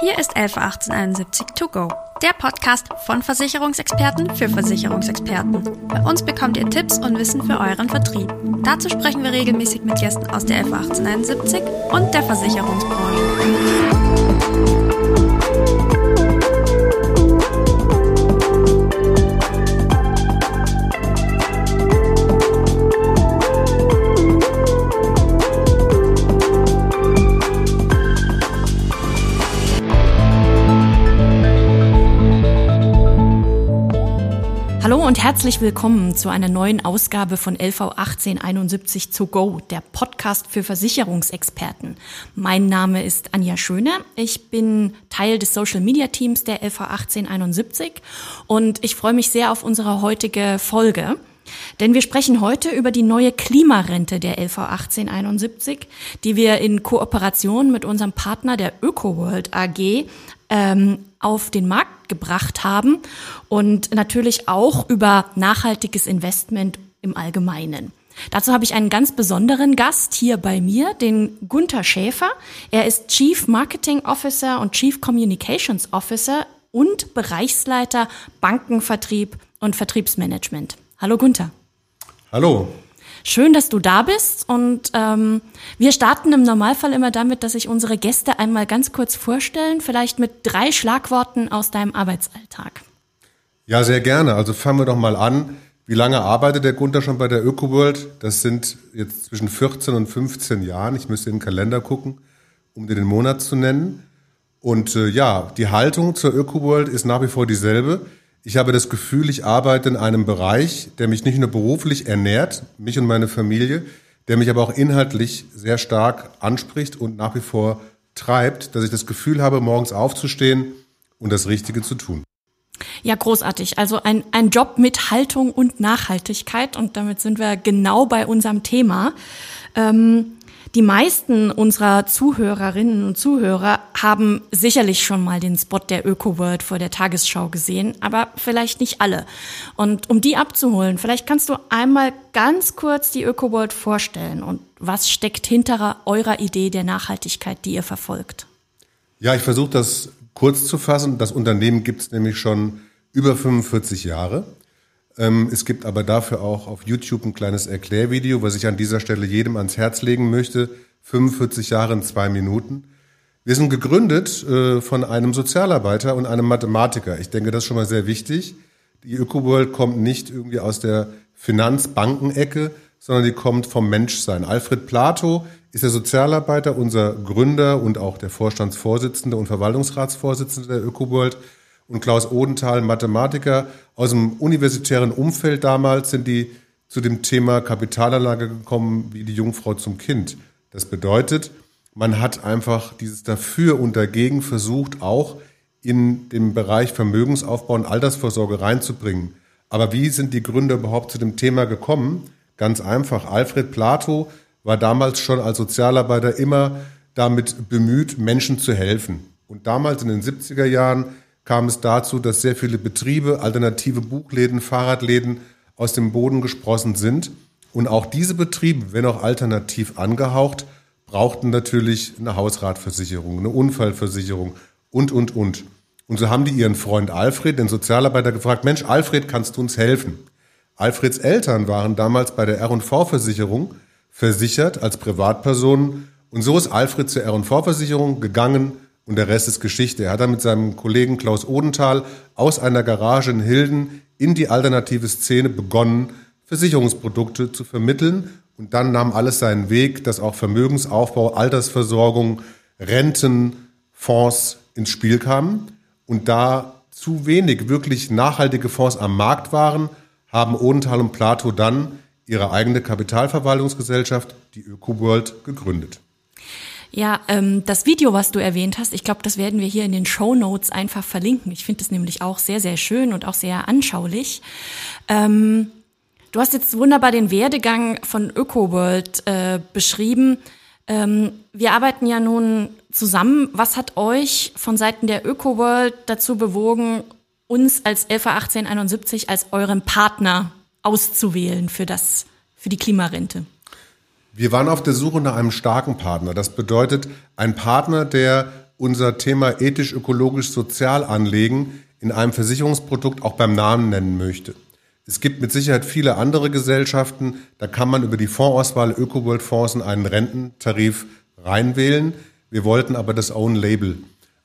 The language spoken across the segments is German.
Hier ist 111871 To Go, der Podcast von Versicherungsexperten für Versicherungsexperten. Bei uns bekommt ihr Tipps und Wissen für euren Vertrieb. Dazu sprechen wir regelmäßig mit Gästen aus der 111871 und der Versicherungsbranche. Hallo und herzlich willkommen zu einer neuen Ausgabe von LV 1871 to go, der Podcast für Versicherungsexperten. Mein Name ist Anja Schöne. Ich bin Teil des Social Media Teams der LV 1871 und ich freue mich sehr auf unsere heutige Folge. Denn wir sprechen heute über die neue Klimarente der LV 1871, die wir in Kooperation mit unserem Partner der ÖkoWorld AG ähm, auf den Markt gebracht haben und natürlich auch über nachhaltiges Investment im Allgemeinen. Dazu habe ich einen ganz besonderen Gast hier bei mir, den Gunther Schäfer. Er ist Chief Marketing Officer und Chief Communications Officer und Bereichsleiter Bankenvertrieb und Vertriebsmanagement. Hallo Gunther. Hallo. Schön, dass du da bist und ähm, wir starten im Normalfall immer damit, dass sich unsere Gäste einmal ganz kurz vorstellen, vielleicht mit drei Schlagworten aus deinem Arbeitsalltag. Ja, sehr gerne. Also fangen wir doch mal an. Wie lange arbeitet der Gunther schon bei der ÖkoWorld? Das sind jetzt zwischen 14 und 15 Jahren. Ich müsste in den Kalender gucken, um dir den Monat zu nennen. Und äh, ja, die Haltung zur ÖkoWorld ist nach wie vor dieselbe. Ich habe das Gefühl, ich arbeite in einem Bereich, der mich nicht nur beruflich ernährt, mich und meine Familie, der mich aber auch inhaltlich sehr stark anspricht und nach wie vor treibt, dass ich das Gefühl habe, morgens aufzustehen und das Richtige zu tun. Ja, großartig. Also ein, ein Job mit Haltung und Nachhaltigkeit und damit sind wir genau bei unserem Thema. Ähm, die meisten unserer Zuhörerinnen und Zuhörer haben sicherlich schon mal den Spot der ÖkoWorld vor der Tagesschau gesehen, aber vielleicht nicht alle. Und um die abzuholen, vielleicht kannst du einmal ganz kurz die ÖkoWorld vorstellen und was steckt hinter eurer Idee der Nachhaltigkeit, die ihr verfolgt? Ja, ich versuche das kurz zu fassen. Das Unternehmen gibt es nämlich schon über 45 Jahre. Ähm, es gibt aber dafür auch auf YouTube ein kleines Erklärvideo, was ich an dieser Stelle jedem ans Herz legen möchte. 45 Jahre in zwei Minuten. Wir sind gegründet äh, von einem Sozialarbeiter und einem Mathematiker. Ich denke, das ist schon mal sehr wichtig. Die ÖkoWorld kommt nicht irgendwie aus der Finanzbankenecke, sondern die kommt vom Menschsein. Alfred Plato ist der Sozialarbeiter, unser Gründer und auch der Vorstandsvorsitzende und Verwaltungsratsvorsitzende der ÖkoWorld und Klaus Odenthal, Mathematiker aus dem universitären Umfeld damals, sind die zu dem Thema Kapitalanlage gekommen wie die Jungfrau zum Kind. Das bedeutet, man hat einfach dieses Dafür und Dagegen versucht, auch in den Bereich Vermögensaufbau und Altersvorsorge reinzubringen. Aber wie sind die Gründer überhaupt zu dem Thema gekommen? Ganz einfach. Alfred Plato war damals schon als Sozialarbeiter immer damit bemüht, Menschen zu helfen. Und damals in den 70er Jahren kam es dazu, dass sehr viele Betriebe, alternative Buchläden, Fahrradläden aus dem Boden gesprossen sind. Und auch diese Betriebe, wenn auch alternativ angehaucht, brauchten natürlich eine Hausratversicherung, eine Unfallversicherung und, und, und. Und so haben die ihren Freund Alfred, den Sozialarbeiter, gefragt, Mensch, Alfred, kannst du uns helfen? Alfreds Eltern waren damals bei der R&V-Versicherung versichert als Privatpersonen. Und so ist Alfred zur R&V-Versicherung gegangen und der Rest ist Geschichte. Er hat dann mit seinem Kollegen Klaus Odenthal aus einer Garage in Hilden in die alternative Szene begonnen, Versicherungsprodukte zu vermitteln. Und dann nahm alles seinen Weg, dass auch Vermögensaufbau, Altersversorgung, Renten, Fonds ins Spiel kamen. Und da zu wenig wirklich nachhaltige Fonds am Markt waren, haben Odenthal und Plato dann ihre eigene Kapitalverwaltungsgesellschaft, die ÖkoWorld, gegründet. Ja, ähm, das Video, was du erwähnt hast, ich glaube, das werden wir hier in den Show Notes einfach verlinken. Ich finde es nämlich auch sehr, sehr schön und auch sehr anschaulich. Ähm, du hast jetzt wunderbar den Werdegang von ÖkoWorld äh, beschrieben. Ähm, wir arbeiten ja nun zusammen. Was hat euch von Seiten der ÖkoWorld dazu bewogen, uns als LV 1871 als euren Partner auszuwählen für das, für die Klimarente? Wir waren auf der Suche nach einem starken Partner. Das bedeutet, ein Partner, der unser Thema ethisch-ökologisch-sozial anlegen in einem Versicherungsprodukt auch beim Namen nennen möchte. Es gibt mit Sicherheit viele andere Gesellschaften, da kann man über die Fondsauswahl Öko-World-Fonds in einen Rententarif reinwählen. Wir wollten aber das Own Label.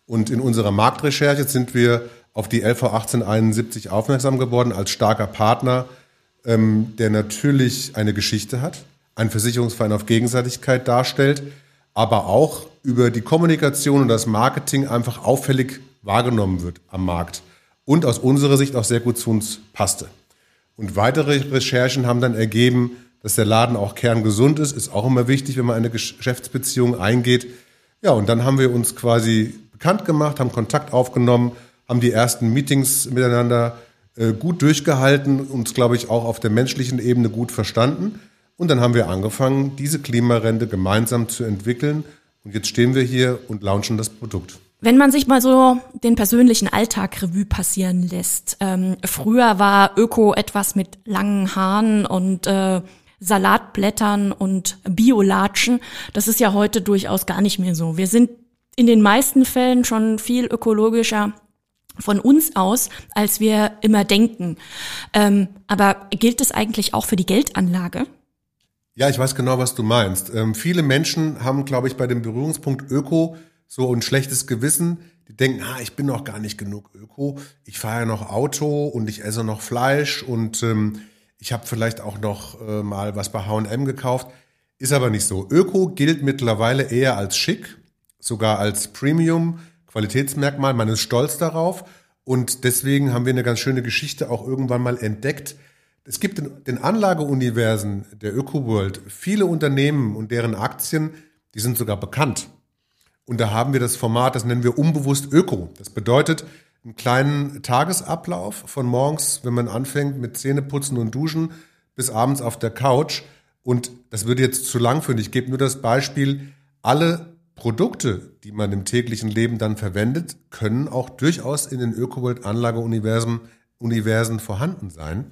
Und in unserer Marktrecherche sind wir auf die LV 1871 aufmerksam geworden als starker Partner, ähm, der natürlich eine Geschichte hat, einen Versicherungsverein auf Gegenseitigkeit darstellt, aber auch über die Kommunikation und das Marketing einfach auffällig wahrgenommen wird am Markt und aus unserer Sicht auch sehr gut zu uns passte. Und weitere Recherchen haben dann ergeben, dass der Laden auch kerngesund ist, ist auch immer wichtig, wenn man eine Geschäftsbeziehung eingeht. Ja, und dann haben wir uns quasi bekannt gemacht, haben Kontakt aufgenommen, haben die ersten Meetings miteinander äh, gut durchgehalten, uns, glaube ich, auch auf der menschlichen Ebene gut verstanden. Und dann haben wir angefangen, diese Klimarente gemeinsam zu entwickeln. Und jetzt stehen wir hier und launchen das Produkt. Wenn man sich mal so den persönlichen Alltag Revue passieren lässt. Ähm, früher war Öko etwas mit langen Haaren und äh, Salatblättern und Biolatschen. Das ist ja heute durchaus gar nicht mehr so. Wir sind in den meisten Fällen schon viel ökologischer von uns aus, als wir immer denken. Ähm, aber gilt es eigentlich auch für die Geldanlage? Ja, ich weiß genau, was du meinst. Ähm, viele Menschen haben, glaube ich, bei dem Berührungspunkt Öko so ein schlechtes Gewissen. Die denken, ah, ich bin noch gar nicht genug Öko. Ich fahre ja noch Auto und ich esse noch Fleisch und ähm, ich habe vielleicht auch noch äh, mal was bei H&M gekauft. Ist aber nicht so. Öko gilt mittlerweile eher als schick, sogar als Premium Qualitätsmerkmal. Man ist stolz darauf. Und deswegen haben wir eine ganz schöne Geschichte auch irgendwann mal entdeckt. Es gibt in den Anlageuniversen der ÖkoWorld viele Unternehmen und deren Aktien, die sind sogar bekannt. Und da haben wir das Format, das nennen wir unbewusst Öko. Das bedeutet einen kleinen Tagesablauf von morgens, wenn man anfängt mit Zähneputzen und Duschen, bis abends auf der Couch. Und das würde jetzt zu lang führen. Ich gebe nur das Beispiel, alle Produkte, die man im täglichen Leben dann verwendet, können auch durchaus in den ÖkoWorld-Anlageuniversen Universen vorhanden sein.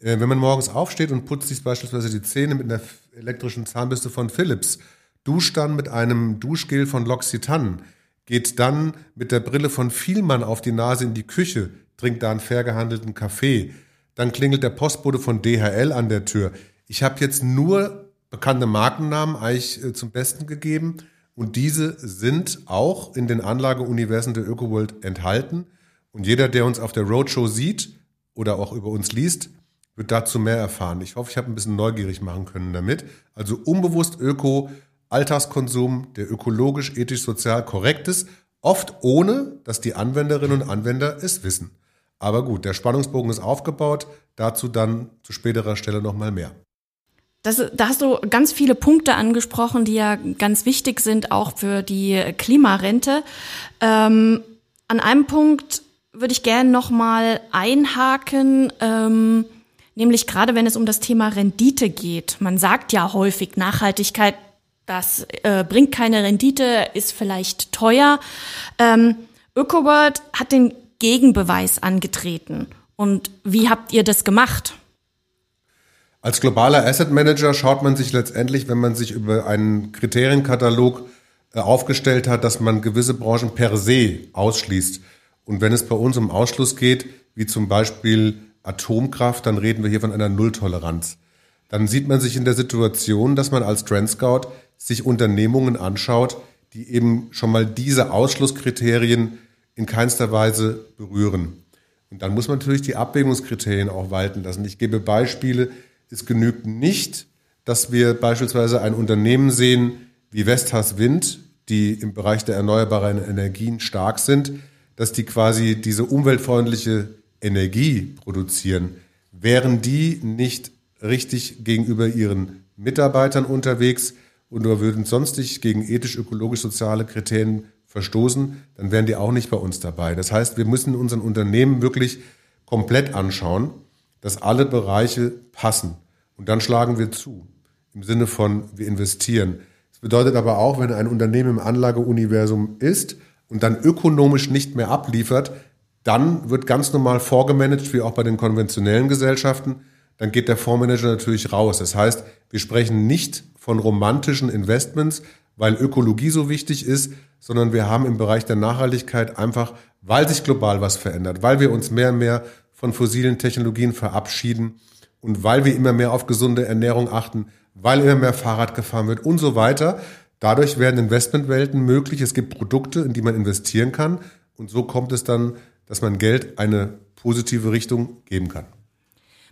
Äh, wenn man morgens aufsteht und putzt sich beispielsweise die Zähne mit einer elektrischen Zahnbürste von Philips, duscht dann mit einem Duschgel von L'Occitane, geht dann mit der Brille von Vielmann auf die Nase in die Küche, trinkt da einen fair gehandelten Kaffee, dann klingelt der Postbote von DHL an der Tür. Ich habe jetzt nur bekannte Markennamen eigentlich äh, zum Besten gegeben und diese sind auch in den Anlageuniversen der ÖkoWorld enthalten. Und jeder, der uns auf der Roadshow sieht oder auch über uns liest, wird dazu mehr erfahren. Ich hoffe, ich habe ein bisschen neugierig machen können damit. Also unbewusst Öko, Alltagskonsum, der ökologisch, ethisch, sozial korrekt ist, oft ohne, dass die Anwenderinnen und Anwender es wissen. Aber gut, der Spannungsbogen ist aufgebaut, dazu dann zu späterer Stelle nochmal mehr. Das, da hast du ganz viele Punkte angesprochen, die ja ganz wichtig sind, auch für die Klimarente. Ähm, an einem Punkt würde ich gerne nochmal einhaken, ähm, nämlich gerade wenn es um das Thema Rendite geht. Man sagt ja häufig, Nachhaltigkeit, das äh, bringt keine Rendite, ist vielleicht teuer. Ähm, ÖkoWorld hat den Gegenbeweis angetreten. Und wie habt ihr das gemacht? Als globaler Asset Manager schaut man sich letztendlich, wenn man sich über einen Kriterienkatalog äh, aufgestellt hat, dass man gewisse Branchen per se ausschließt. Und wenn es bei uns um Ausschluss geht, wie zum Beispiel Atomkraft, dann reden wir hier von einer Nulltoleranz. Dann sieht man sich in der Situation, dass man als Trend Scout sich Unternehmungen anschaut, die eben schon mal diese Ausschlusskriterien in keinster Weise berühren. Und dann muss man natürlich die Abwägungskriterien auch walten lassen. Ich gebe Beispiele, es genügt nicht, dass wir beispielsweise ein Unternehmen sehen wie Vestas Wind, die im Bereich der erneuerbaren Energien stark sind, dass die quasi diese umweltfreundliche Energie produzieren. Wären die nicht richtig gegenüber ihren Mitarbeitern unterwegs und oder würden sonstig gegen ethisch-ökologisch-soziale Kriterien verstoßen, dann wären die auch nicht bei uns dabei. Das heißt, wir müssen unseren Unternehmen wirklich komplett anschauen dass alle Bereiche passen. Und dann schlagen wir zu. Im Sinne von, wir investieren. Das bedeutet aber auch, wenn ein Unternehmen im Anlageuniversum ist und dann ökonomisch nicht mehr abliefert, dann wird ganz normal vorgemanagt, wie auch bei den konventionellen Gesellschaften. Dann geht der Fondsmanager natürlich raus. Das heißt, wir sprechen nicht von romantischen Investments, weil Ökologie so wichtig ist, sondern wir haben im Bereich der Nachhaltigkeit einfach, weil sich global was verändert, weil wir uns mehr und mehr von fossilen Technologien verabschieden und weil wir immer mehr auf gesunde Ernährung achten, weil immer mehr Fahrrad gefahren wird und so weiter. Dadurch werden Investmentwelten möglich. Es gibt Produkte, in die man investieren kann. Und so kommt es dann, dass man Geld eine positive Richtung geben kann.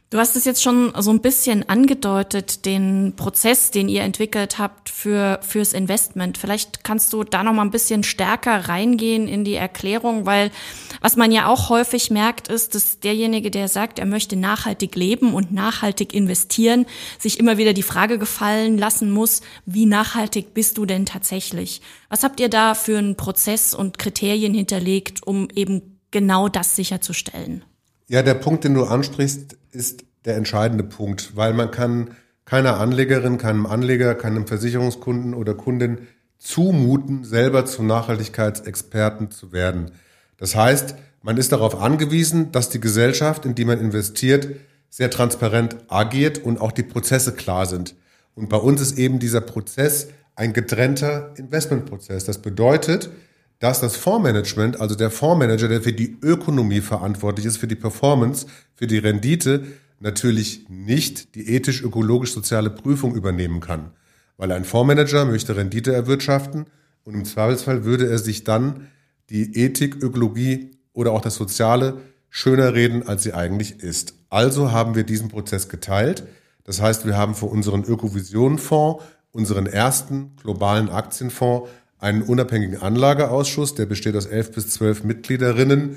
Du hast es jetzt schon so ein bisschen angedeutet, den Prozess, den ihr entwickelt habt für fürs Investment. Vielleicht kannst du da noch mal ein bisschen stärker reingehen in die Erklärung, weil was man ja auch häufig merkt, ist, dass derjenige, der sagt, er möchte nachhaltig leben und nachhaltig investieren, sich immer wieder die Frage gefallen lassen muss, wie nachhaltig bist du denn tatsächlich? Was habt ihr da für einen Prozess und Kriterien hinterlegt, um eben genau das sicherzustellen? Ja, der Punkt, den du ansprichst, ist der entscheidende Punkt, weil man kann keiner Anlegerin, keinem Anleger, keinem Versicherungskunden oder Kundin zumuten, selber zum Nachhaltigkeitsexperten zu werden. Das heißt, man ist darauf angewiesen, dass die Gesellschaft, in die man investiert, sehr transparent agiert und auch die Prozesse klar sind. Und bei uns ist eben dieser Prozess ein getrennter Investmentprozess. Das bedeutet, dass das Fondsmanagement, also der Fondsmanager, der für die Ökonomie verantwortlich ist, für die Performance, für die Rendite, natürlich nicht die ethisch-ökologisch-soziale Prüfung übernehmen kann. Weil ein Fondsmanager möchte Rendite erwirtschaften und im Zweifelsfall würde er sich dann die Ethik, Ökologie oder auch das Soziale schöner reden, als sie eigentlich ist. Also haben wir diesen Prozess geteilt. Das heißt, wir haben für unseren Ökovision-Fonds, unseren ersten globalen Aktienfonds, einen unabhängigen Anlageausschuss, der besteht aus elf bis zwölf Mitgliederinnen,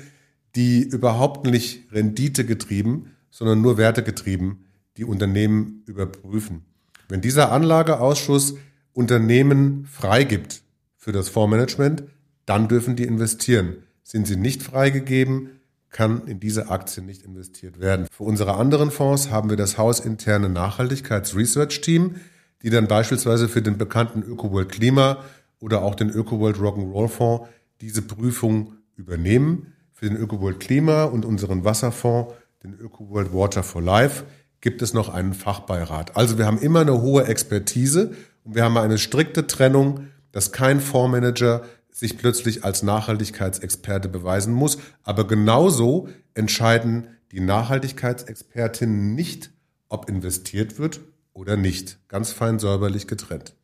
die überhaupt nicht Rendite getrieben, sondern nur Werte getrieben die Unternehmen überprüfen. Wenn dieser Anlageausschuss Unternehmen freigibt für das Fondsmanagement, dann dürfen die investieren. Sind sie nicht freigegeben, kann in diese Aktien nicht investiert werden. Für unsere anderen Fonds haben wir das hausinterne Nachhaltigkeitsresearch-Team, die dann beispielsweise für den bekannten ÖkoWorld Klima oder auch den ÖkoWorld Rock'n'Roll Fonds diese Prüfung übernehmen. Für den ÖkoWorld Klima und unseren Wasserfonds, den ÖkoWorld Water for Life, gibt es noch einen Fachbeirat. Also wir haben immer eine hohe Expertise und wir haben eine strikte Trennung, dass kein Fondsmanager sich plötzlich als Nachhaltigkeitsexperte beweisen muss. Aber genauso entscheiden die Nachhaltigkeitsexpertinnen nicht, ob investiert wird oder nicht. Ganz fein säuberlich getrennt.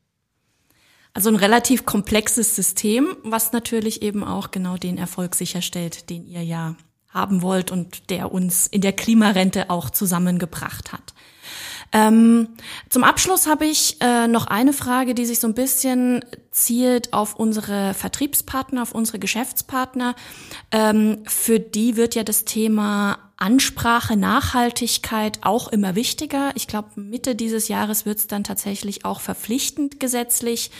Also ein relativ komplexes System, was natürlich eben auch genau den Erfolg sicherstellt, den ihr ja haben wollt und der uns in der Klimarente auch zusammengebracht hat. Ähm, zum Abschluss habe ich äh, noch eine Frage, die sich so ein bisschen zielt auf unsere Vertriebspartner, auf unsere Geschäftspartner. Ähm, für die wird ja das Thema Ansprache, Nachhaltigkeit auch immer wichtiger. Ich glaube, Mitte dieses Jahres wird es dann tatsächlich auch verpflichtend gesetzlich,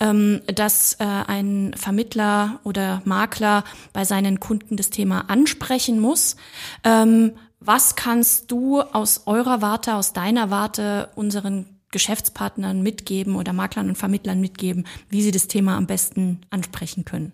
ähm, dass äh, ein Vermittler oder Makler bei seinen Kunden das Thema ansprechen muss. Ähm, was kannst du aus eurer Warte, aus deiner Warte unseren Geschäftspartnern mitgeben oder Maklern und Vermittlern mitgeben, wie sie das Thema am besten ansprechen können?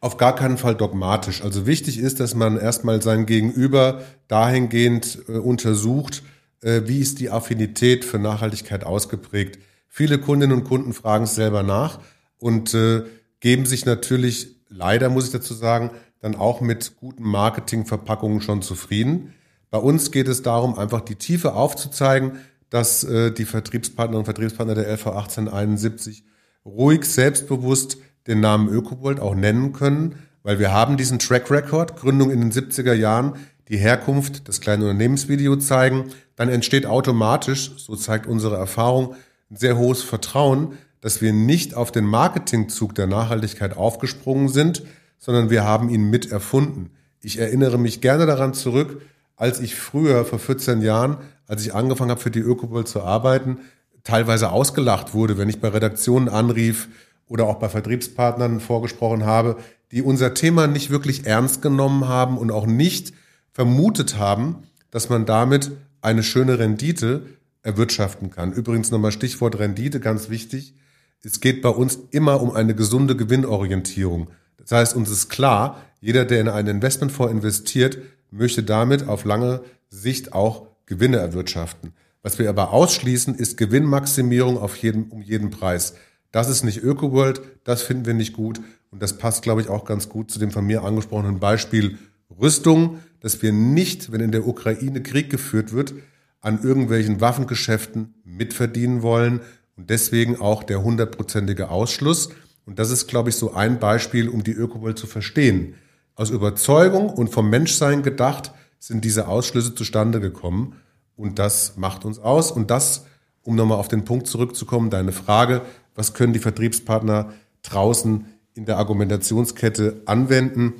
Auf gar keinen Fall dogmatisch. Also wichtig ist, dass man erstmal sein Gegenüber dahingehend äh, untersucht, äh, wie ist die Affinität für Nachhaltigkeit ausgeprägt. Viele Kundinnen und Kunden fragen es selber nach und äh, geben sich natürlich, leider muss ich dazu sagen, dann auch mit guten Marketingverpackungen schon zufrieden. Bei uns geht es darum, einfach die Tiefe aufzuzeigen, dass äh, die Vertriebspartner und Vertriebspartner der LV 1871 ruhig, selbstbewusst den Namen Ökobold auch nennen können, weil wir haben diesen Track Record, Gründung in den 70er Jahren, die Herkunft des kleinen Unternehmensvideo zeigen, dann entsteht automatisch, so zeigt unsere Erfahrung, ein sehr hohes Vertrauen, dass wir nicht auf den Marketingzug der Nachhaltigkeit aufgesprungen sind, sondern wir haben ihn mit erfunden. Ich erinnere mich gerne daran zurück, als ich früher, vor 14 Jahren, als ich angefangen habe, für die Ökobold zu arbeiten, teilweise ausgelacht wurde, wenn ich bei Redaktionen anrief oder auch bei Vertriebspartnern vorgesprochen habe, die unser Thema nicht wirklich ernst genommen haben und auch nicht vermutet haben, dass man damit eine schöne Rendite erwirtschaften kann. Übrigens nochmal Stichwort Rendite, ganz wichtig. Es geht bei uns immer um eine gesunde Gewinnorientierung. Das heißt, uns ist klar, jeder, der in einen Investmentfonds investiert, möchte damit auf lange Sicht auch Gewinne erwirtschaften. Was wir aber ausschließen, ist Gewinnmaximierung auf jeden, um jeden Preis. das ist nicht ÖkoWorld, das finden wir nicht gut. Und das passt, glaube ich, auch ganz gut zu dem von mir angesprochenen Beispiel Rüstung, dass wir nicht, wenn in der Ukraine Krieg geführt wird, an irgendwelchen Waffengeschäften mitverdienen wollen und deswegen auch der hundertprozentige Ausschluss. Und das ist, glaube ich, so ein Beispiel, um die Ökoworld zu verstehen. Aus Überzeugung und vom Menschsein gedacht sind diese Ausschlüsse zustande gekommen. Und das macht uns aus. Und das, um nochmal auf den Punkt zurückzukommen, deine Frage, was können die Vertriebspartner draußen in der Argumentationskette anwenden?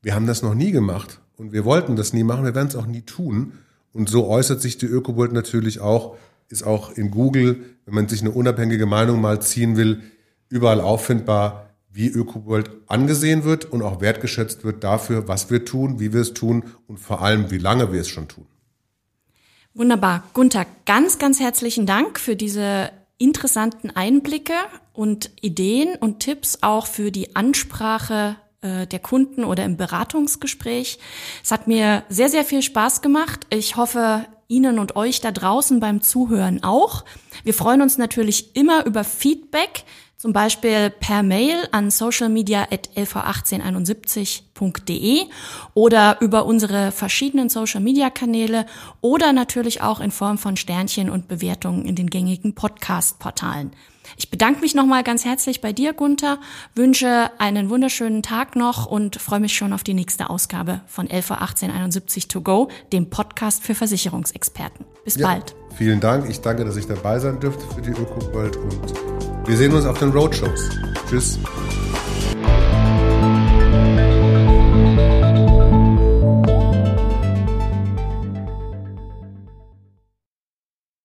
Wir haben das noch nie gemacht und wir wollten das nie machen, wir werden es auch nie tun. Und so äußert sich die Ökobold natürlich auch, ist auch in Google, wenn man sich eine unabhängige Meinung mal ziehen will, überall auffindbar, wie Ökobold angesehen wird und auch wertgeschätzt wird dafür, was wir tun, wie wir es tun und vor allem, wie lange wir es schon tun. Wunderbar. Gunther, ganz, ganz herzlichen Dank für diese interessanten Einblicke und Ideen und Tipps auch für die Ansprache äh, der Kunden oder im Beratungsgespräch. Es hat mir sehr, sehr viel Spaß gemacht. Ich hoffe, Ihnen und euch da draußen beim Zuhören auch. Wir freuen uns natürlich immer über Feedback, zum Beispiel per Mail an socialmedia.lv1871.de oder über unsere verschiedenen Social Media Kanäle oder natürlich auch in Form von Sternchen und Bewertungen in den gängigen Podcast Portalen. Ich bedanke mich nochmal ganz herzlich bei dir, Gunther, wünsche einen wunderschönen Tag noch und freue mich schon auf die nächste Ausgabe von LV 1871 to go, dem Podcast für Versicherungsexperten. Bis ja, bald. Vielen Dank. Ich danke, dass ich dabei sein dürfte für die Öko-World und wir sehen uns auf den Roadshows. Tschüss.